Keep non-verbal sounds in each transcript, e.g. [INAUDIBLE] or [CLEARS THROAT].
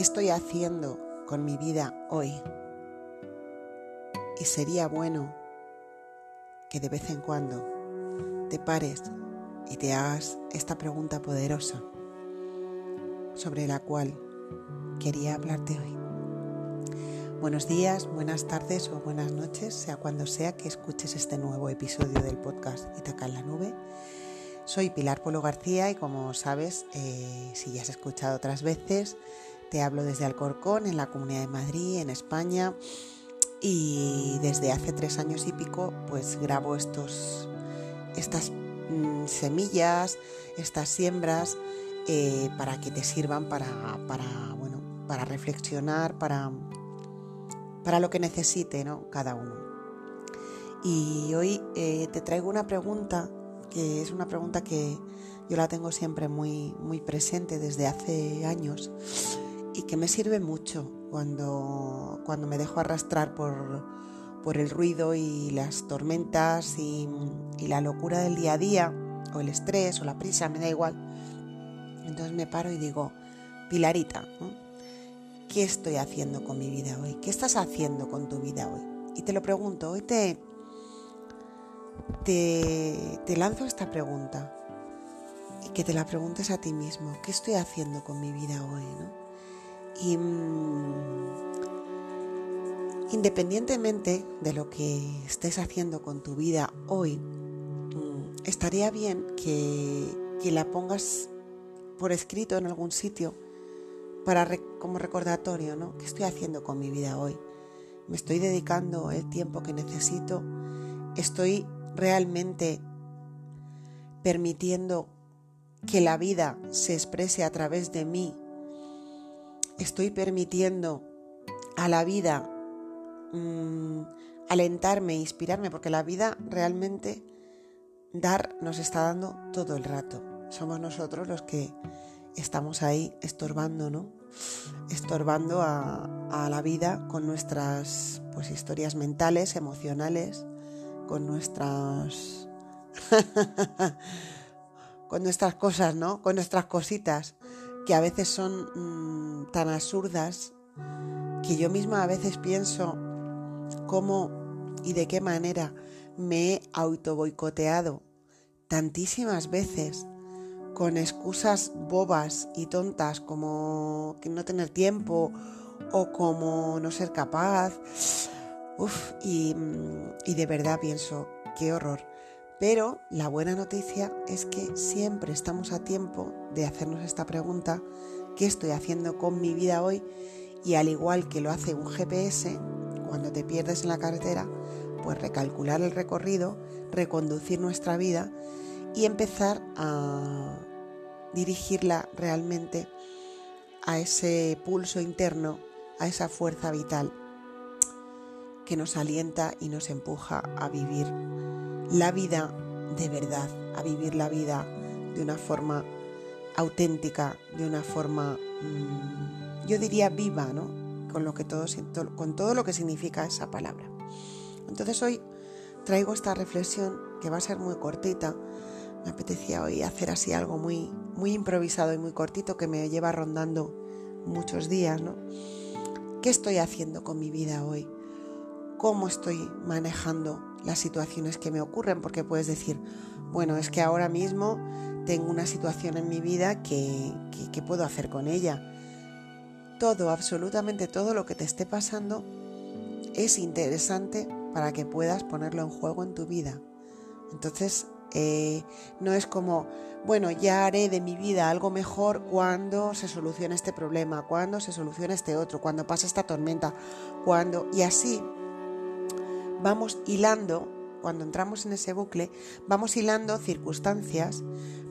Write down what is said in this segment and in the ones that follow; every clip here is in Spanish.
¿Qué estoy haciendo con mi vida hoy? Y sería bueno que de vez en cuando te pares y te hagas esta pregunta poderosa sobre la cual quería hablarte hoy. Buenos días, buenas tardes o buenas noches, sea cuando sea que escuches este nuevo episodio del podcast Itaca en la Nube. Soy Pilar Polo García y como sabes, eh, si ya has escuchado otras veces, te hablo desde Alcorcón, en la Comunidad de Madrid, en España y desde hace tres años y pico pues grabo estos, estas mm, semillas, estas siembras eh, para que te sirvan para, bueno, para reflexionar, para, para lo que necesite ¿no? cada uno. Y hoy eh, te traigo una pregunta que es una pregunta que yo la tengo siempre muy, muy presente desde hace años y que me sirve mucho cuando, cuando me dejo arrastrar por, por el ruido y las tormentas y, la locura del día a día, o el estrés o la prisa, me da igual. Entonces me paro y digo, Pilarita, ¿qué estoy haciendo con mi vida hoy? ¿Qué estás haciendo con tu vida hoy? Y te lo pregunto, hoy te, te, te lanzo esta pregunta y que te la preguntes a ti mismo, ¿qué estoy haciendo con mi vida hoy? ¿no? Y mm, independientemente de lo que estés haciendo con tu vida hoy, mm, estaría bien que, la pongas por escrito en algún sitio para como recordatorio, ¿no? ¿Qué estoy haciendo con mi vida hoy? ¿Me estoy dedicando el tiempo que necesito? ¿Estoy realmente permitiendo que la vida se exprese a través de mí estoy permitiendo a la vida mm, alentarme, inspirarme, porque la vida realmente dar nos está dando todo el rato. Somos nosotros los que estamos ahí estorbando, ¿no? Estorbando a, la vida con nuestras pues, historias mentales, emocionales, con nuestras. [LAUGHS] con nuestras cosas, ¿no? Con nuestras cositas que a veces son mm, tan absurdas que yo misma a veces pienso cómo y de qué manera me he auto boicoteado tantísimas veces con excusas bobas y tontas como no tener tiempo o como no ser capaz. Y, mm, y de verdad pienso, qué horror. Pero la buena noticia es que siempre estamos a tiempo de hacernos esta pregunta, ¿qué estoy haciendo con mi vida hoy? Y al igual que lo hace un GPS, cuando te pierdes en la carretera, pues recalcular el recorrido, reconducir nuestra vida y empezar a dirigirla realmente a ese pulso interno, a esa fuerza vital que nos alienta y nos empuja a vivir la vida de verdad, a vivir la vida de una forma auténtica, de una forma, mm, yo diría viva, ¿no? Con, lo que todo, con todo lo que significa esa palabra. Entonces hoy traigo esta reflexión que va a ser muy cortita. Me apetecía hoy hacer así algo muy, muy improvisado y muy cortito que me lleva rondando muchos días, ¿no? ¿Qué estoy haciendo con mi vida hoy? Cómo estoy manejando las situaciones que me ocurren, porque puedes decir, bueno, es que ahora mismo tengo una situación en mi vida que, que, puedo hacer con ella. Todo, absolutamente todo lo que te esté pasando es interesante para que puedas ponerlo en juego en tu vida. Entonces, eh, no es como, bueno, ya haré de mi vida algo mejor cuando se solucione este problema, cuando se solucione este otro, cuando pase esta tormenta, cuando... Y así vamos hilando, cuando entramos en ese bucle, vamos hilando circunstancias,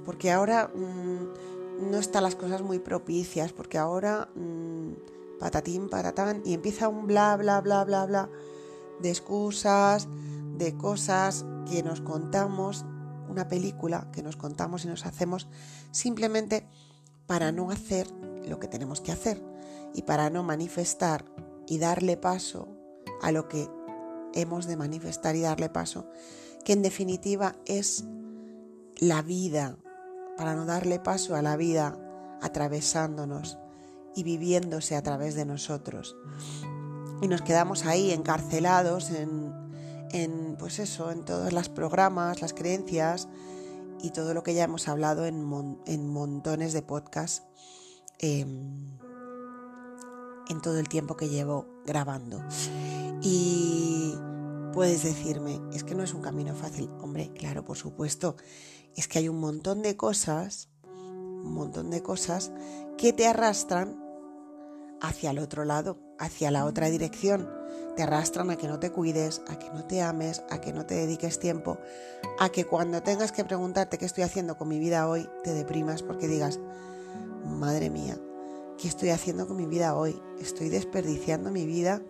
porque ahora mm, no están las cosas muy propicias, porque ahora mm, patatín, patatán, y empieza un bla, bla, bla, bla, bla, de excusas, de cosas que nos contamos, una película que nos contamos y nos hacemos simplemente para no hacer lo que tenemos que hacer y para no manifestar y darle paso a lo que hemos de manifestar y darle paso, que en definitiva es la vida, para no darle paso a la vida atravesándonos y viviéndose a través de nosotros. Y nos quedamos ahí encarcelados en, en pues eso, en todos los programas, las creencias y todo lo que ya hemos hablado en, montones de podcasts em, en todo el tiempo que llevo grabando. Y puedes decirme, es que no es un camino fácil. Hombre, claro, por supuesto. Es que hay un montón de cosas, un montón de cosas que te arrastran hacia el otro lado, hacia la otra dirección. Te arrastran a que no te cuides, a que no te ames, a que no te dediques tiempo, a que cuando tengas que preguntarte qué estoy haciendo con mi vida hoy, te deprimas porque digas, madre mía, ¿qué estoy haciendo con mi vida hoy? Estoy desperdiciando mi vida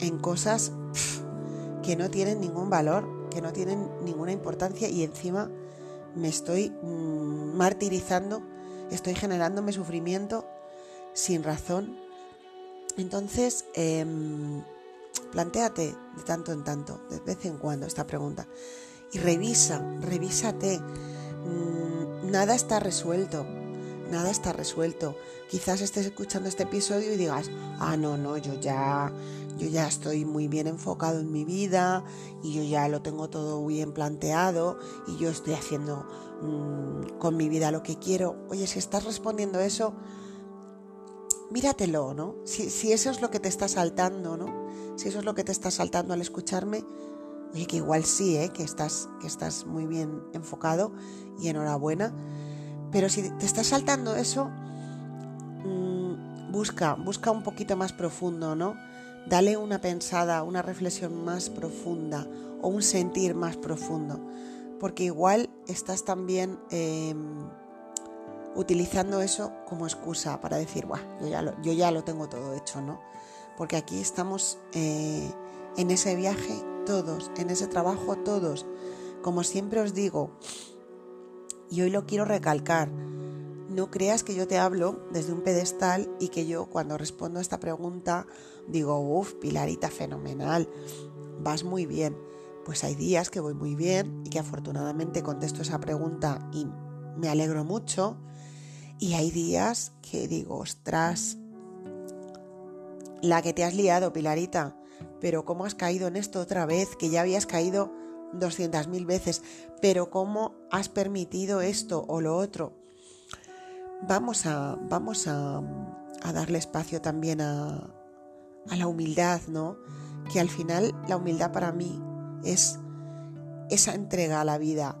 en cosas que no tienen ningún valor, que no tienen ninguna importancia y encima me estoy mm, martirizando, estoy generándome sufrimiento sin razón. Entonces, eh, plantéate de tanto en tanto, de vez en cuando, esta pregunta. Y revisa, revísate. Mm, nada está resuelto, nada está resuelto. Quizás estés escuchando este episodio y digas, ah, no, no, yo ya, yo ya estoy muy bien enfocado en mi vida y yo ya lo tengo todo bien planteado y yo estoy haciendo mm, con mi vida lo que quiero. Oye, si estás respondiendo eso, míratelo, ¿no? Si, eso es lo que te está saltando, ¿no? Si eso es lo que te está saltando al escucharme, oye, que igual sí, ¿eh? Que estás, que estás muy bien enfocado y enhorabuena. Pero si te está saltando eso, mm, busca, busca un poquito más profundo, ¿no? Dale una pensada, una reflexión más profunda o un sentir más profundo. Porque igual estás también... Em, utilizando eso como excusa para decir, yo, ya lo, yo ya lo tengo todo hecho, ¿no? Porque aquí estamos eh, en ese viaje todos, en ese trabajo todos. Como siempre os digo, y hoy lo quiero recalcar, no creas que yo te hablo desde un pedestal y que yo cuando respondo a esta pregunta digo, uff, Pilarita, fenomenal, vas muy bien. Pues hay días que voy muy bien y que afortunadamente contesto esa pregunta y me alegro mucho y hay días que digo, ostras, la que te has liado, Pilarita, pero ¿cómo has caído en esto otra vez? Que ya habías caído 200.000 veces, pero ¿cómo has permitido esto o lo otro? Vamos a, vamos a, darle espacio también a, a la humildad, ¿no? Que al final la humildad para mí es esa entrega a la vida,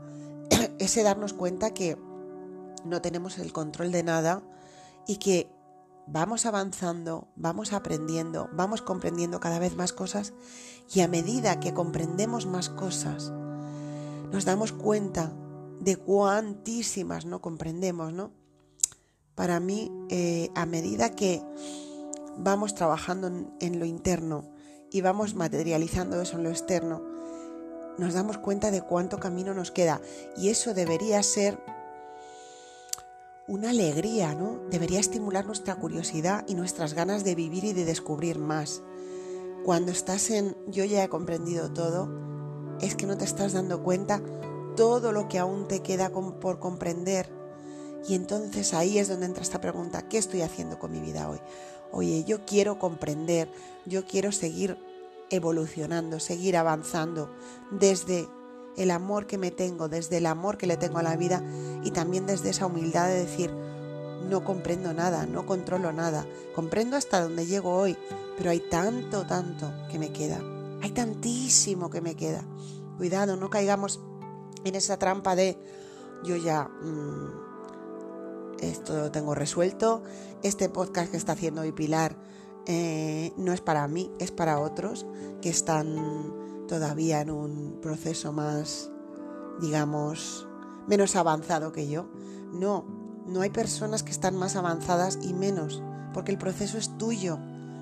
[CLEARS THROAT] ese darnos cuenta que no tenemos el control de nada y que vamos avanzando, vamos aprendiendo, vamos comprendiendo cada vez más cosas y a medida que comprendemos más cosas, nos damos cuenta de cuantísimas no comprendemos, ¿no? Para mí, eh, a medida que vamos trabajando en lo interno y vamos materializando eso en lo externo, nos damos cuenta de cuánto camino nos queda y eso debería ser una alegría, ¿no? Debería estimular nuestra curiosidad y nuestras ganas de vivir y de descubrir más. Cuando estás en yo ya he comprendido todo, es que no te estás dando cuenta todo lo que aún te queda por comprender. Y entonces ahí es donde entra esta pregunta, ¿qué estoy haciendo con mi vida hoy? Oye, yo quiero comprender, yo quiero seguir evolucionando, seguir avanzando desde el amor que me tengo, desde el amor que le tengo a la vida y también desde esa humildad de decir, no comprendo nada, no controlo nada, comprendo hasta donde llego hoy, pero hay tanto, tanto que me queda, hay tantísimo que me queda. Cuidado, no caigamos en esa trampa de yo ya mm, esto lo tengo resuelto, este podcast que está haciendo hoy Pilar eh, no es para mí, es para otros que están todavía en un proceso más, digamos, menos avanzado que yo. No, no hay personas que están más avanzadas y menos, porque el proceso es tuyo.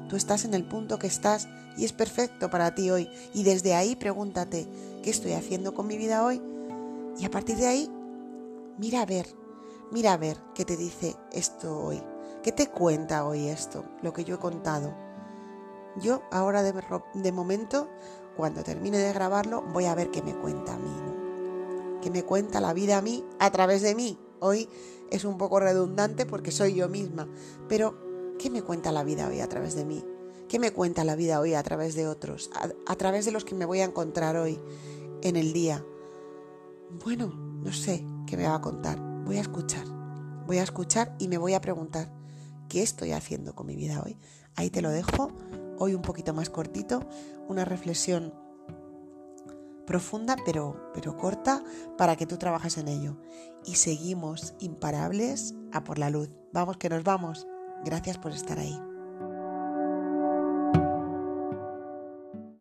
Tú estás en el punto que estás y es perfecto para ti hoy. Y desde ahí pregúntate, ¿qué estoy haciendo con mi vida hoy? Y a partir de ahí, mira a ver, mira a ver qué te dice esto hoy. ¿Qué te cuenta hoy esto, lo que yo he contado? Yo ahora de, de momento cuando termine de grabarlo voy a ver qué me cuenta a mí, ¿no? qué me cuenta la vida a mí a través de mí. Hoy es un poco redundante porque soy yo misma, pero ¿Qué me cuenta la vida hoy a través de mí? ¿Qué me cuenta la vida hoy a través de otros? A, través de los que me voy a encontrar hoy en el día. Bueno, no sé qué me va a contar. Voy a escuchar. Voy a escuchar y me voy a preguntar, ¿qué estoy haciendo con mi vida hoy? Ahí te lo dejo. Hoy un poquito más cortito. Una reflexión profunda pero, pero corta para que tú trabajes en ello. Y seguimos imparables a por la luz. Vamos que nos vamos. Gracias por estar ahí.